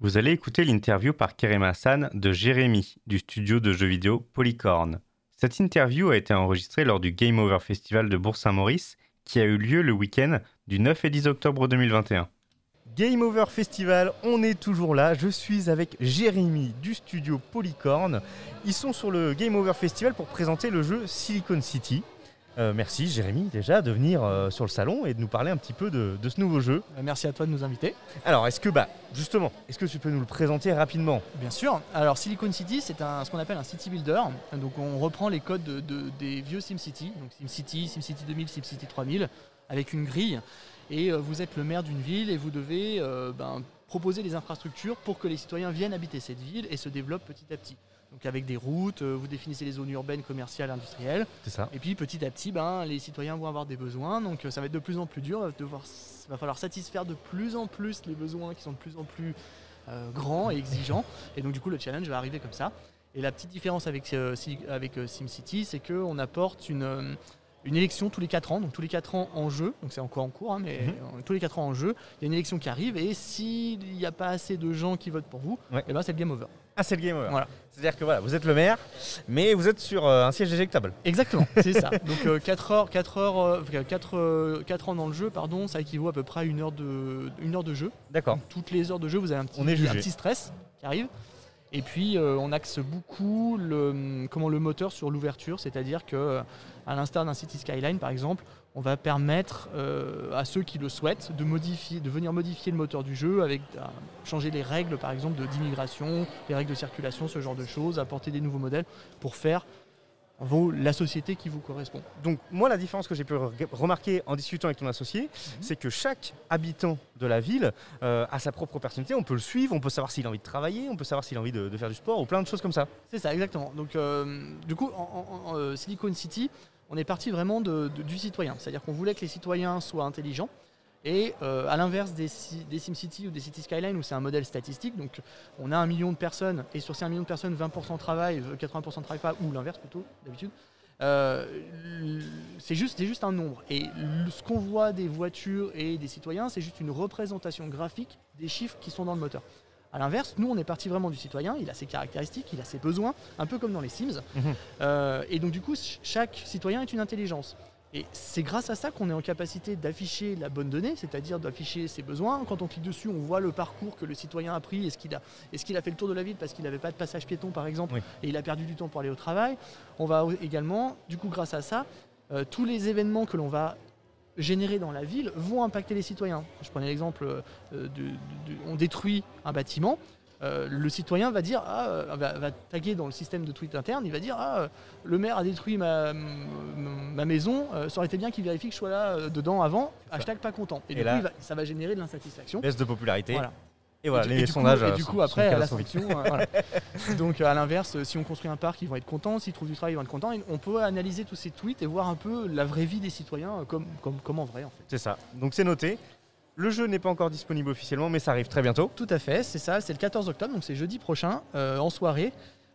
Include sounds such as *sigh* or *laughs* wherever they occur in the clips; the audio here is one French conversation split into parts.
Vous allez écouter l'interview par Kerem Hassan de Jérémy du studio de jeux vidéo Polycorn. Cette interview a été enregistrée lors du Game Over Festival de Bourg-Saint-Maurice qui a eu lieu le week-end du 9 et 10 octobre 2021. Game Over Festival, on est toujours là. Je suis avec Jérémy du studio Polycorn. Ils sont sur le Game Over Festival pour présenter le jeu Silicon City. Euh, merci Jérémy déjà de venir euh, sur le salon et de nous parler un petit peu de, de ce nouveau jeu. Euh, Merci à toi de nous inviter. Alors est-ce que bah justement, est-ce que tu peux nous le présenter rapidement? Bien sûr. Alors Silicon City, c'est un, ce qu'on appelle un city builder. Donc on reprend les codes de- de- des vieux SimCity, donc SimCity, SimCity 2000, SimCity 3000, avec une grille. Et euh, vous êtes le maire d'une ville et vous devez euh, ben, proposer des infrastructures pour que les citoyens viennent habiter cette ville et se développent petit à petit. Donc avec des routes, euh, vous définissez les zones urbaines, commerciales, industrielles. C'est ça. Et puis petit à petit, ben, les citoyens vont avoir des besoins, donc ça va être de plus en plus dur, va, devoir, va falloir satisfaire de plus en plus les besoins qui sont de plus en plus euh, grands et exigeants. Et donc du coup, le challenge va arriver comme ça. Et la petite différence avec, euh, avec euh, SimCity, c'est qu'on apporte une, une élection tous les 4 ans, donc tous les 4 ans en jeu, donc c'est encore en cours, hein, mais Mhm. euh, tous les 4 ans en jeu, il y a une élection qui arrive, et s'il n'y a pas assez de gens qui votent pour vous, Ouais. et ben c'est le game over. Ah c'est le Game Over. Voilà. C'est-à-dire que voilà, vous êtes le maire, mais vous êtes sur euh, un siège éjectable. Exactement, *laughs* c'est ça. Donc 4 heures, 4 heures, euh, 4, ans dans le jeu, pardon, ça équivaut à peu près à une heure de, une heure de jeu. D'accord. Toutes les heures de jeu, vous avez un petit, On est un jugé. petit stress qui arrive. Et puis euh, on axe beaucoup le, comment, le moteur sur l'ouverture, c'est-à-dire que euh, à l'instar d'un City Skyline par exemple, on va permettre euh, à ceux qui le souhaitent de, venir modifier le moteur du jeu avec changer les règles par exemple d'immigration, les règles de circulation, ce genre de choses, apporter des nouveaux modèles pour faire vos- la société qui vous correspond. Donc moi la différence que j'ai pu re- remarquer en discutant avec ton associé, c'est que chaque habitant de la ville euh, a sa propre personnalité, on peut le suivre, on peut savoir s'il a envie de travailler, on peut savoir s'il a envie de, de faire du sport ou plein de choses comme ça. C'est ça, exactement. Donc, euh, du coup, en, en- en, euh, Silicon City, on est parti vraiment de- de- du citoyen. C'est-à-dire qu'on voulait que les citoyens soient intelligents. Et euh, à l'inverse des, des SimCity ou des City Skyline, où c'est un modèle statistique, donc on a un million de personnes, et sur ces un million de personnes, 20% travaillent, euh, 80% ne travaillent pas, ou l'inverse plutôt, d'habitude. Euh, c'est juste, juste un nombre. Et ce qu'on voit des voitures et des citoyens, c'est juste une représentation graphique des chiffres qui sont dans le moteur. A l'inverse, nous, on est parti vraiment du citoyen, il a ses caractéristiques, il a ses besoins, un peu comme dans les Sims. Mhm. Euh, et donc, du coup, ch- chaque citoyen est une intelligence. Et c'est grâce à ça qu'on est en capacité d'afficher la bonne donnée, c'est-à-dire d'afficher ses besoins. Quand on clique dessus, on voit le parcours que le citoyen a pris. Est-ce qu'il a, est qu'il a fait le tour de la ville parce qu'il n'avait pas de passage piéton, par exemple, Oui. et il a perdu du temps pour aller au travail? On va également, du coup, grâce à ça, euh, tous les événements que l'on va générer dans la ville vont impacter les citoyens. Je prenais l'exemple, euh, on détruit un bâtiment, euh, le citoyen va dire, ah, euh, va, va taguer dans le système de tweet interne, il va dire, ah, euh, le maire a détruit ma, maison, euh, ça aurait été bien qu'il vérifie que je sois là euh, dedans avant, hashtag pas content. Et, Et du là- coup, va- ça va générer de l'insatisfaction. Baisse de popularité. Voilà. Et voilà, et, du- les et du sondages. coup, et du coup, sont après, à la sanction, euh, voilà. *laughs* Donc, à l'inverse, si on construit un parc, ils vont être contents. S'ils trouvent du travail, ils vont être contents. Et on peut analyser tous ces tweets et voir un peu la vraie vie des citoyens comme, comme, comme en vrai, en fait. C'est ça. Donc c'est noté. Le jeu n'est pas encore disponible officiellement, mais ça arrive très bientôt. Tout à fait, c'est ça. C'est le 14 octobre, donc c'est jeudi prochain, euh, en soirée.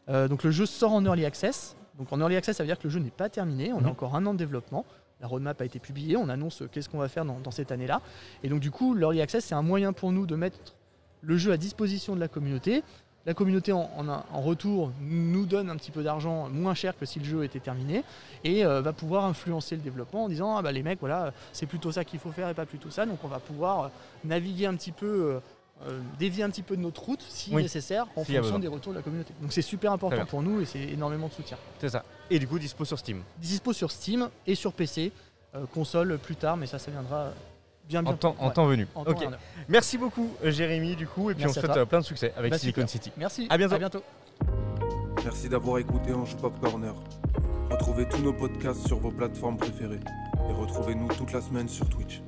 Euh, donc, le jeu sort en early access. Donc, en early access, ça veut dire que le jeu n'est pas terminé. On Mhm. a encore un an de développement. La roadmap a été publiée. On annonce euh, qu'est-ce qu'on va faire dans, dans cette année-là. Et donc, du coup, l'early access, c'est un moyen pour nous de mettre le jeu à disposition de la communauté. La communauté, en, en un- en retour, nous donne un petit peu d'argent moins cher que si le jeu était terminé et euh, va pouvoir influencer le développement en disant ah bah les mecs voilà c'est plutôt ça qu'il faut faire et pas plutôt ça. Donc on va pouvoir euh, naviguer un petit peu euh, dévier un petit peu de notre route si Oui, nécessaire en fonction des retours de la communauté. Donc c'est super important pour nous et c'est énormément de soutien. C'est ça. Et du coup, dispo sur Steam. dispo sur Steam et sur PC euh, console plus tard mais ça ça viendra bien bien En temps, en ouais, temps venu. en ok. Merci beaucoup, euh, Jérémy, du coup. Et puis Merci on souhaite toi. euh, plein de succès avec Bah, Silicon super. City. merci À bientôt. à bientôt Merci d'avoir écouté Anjou Pop Corner. Retrouvez tous nos podcasts sur vos plateformes préférées et retrouvez-nous toute la semaine sur Twitch.